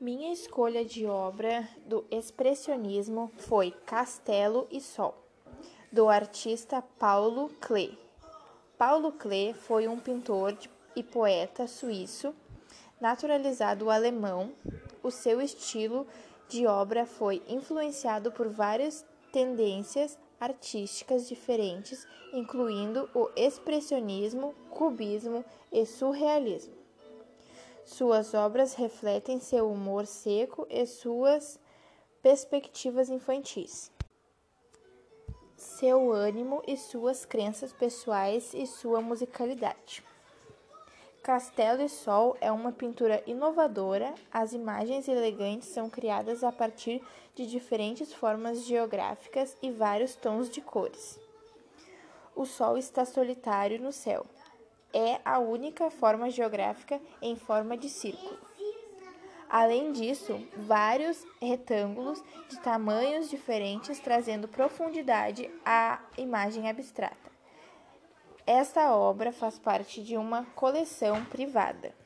Minha escolha de obra do expressionismo foi Castelo e Sol, do artista Paulo Klee. Paulo Klee foi um pintor e poeta suíço, naturalizado alemão. O seu estilo de obra foi influenciado por várias tendências artísticas diferentes, incluindo o expressionismo, cubismo e surrealismo. Suas obras refletem seu humor seco e suas perspectivas infantis. Seu ânimo e suas crenças pessoais e sua musicalidade. Castelo e Sol é uma pintura inovadora. As imagens elegantes são criadas a partir de diferentes formas geográficas e vários tons de cores. O Sol está solitário no céu é a única forma geográfica em forma de círculo. Além disso, vários retângulos de tamanhos diferentes trazendo profundidade à imagem abstrata. Esta obra faz parte de uma coleção privada.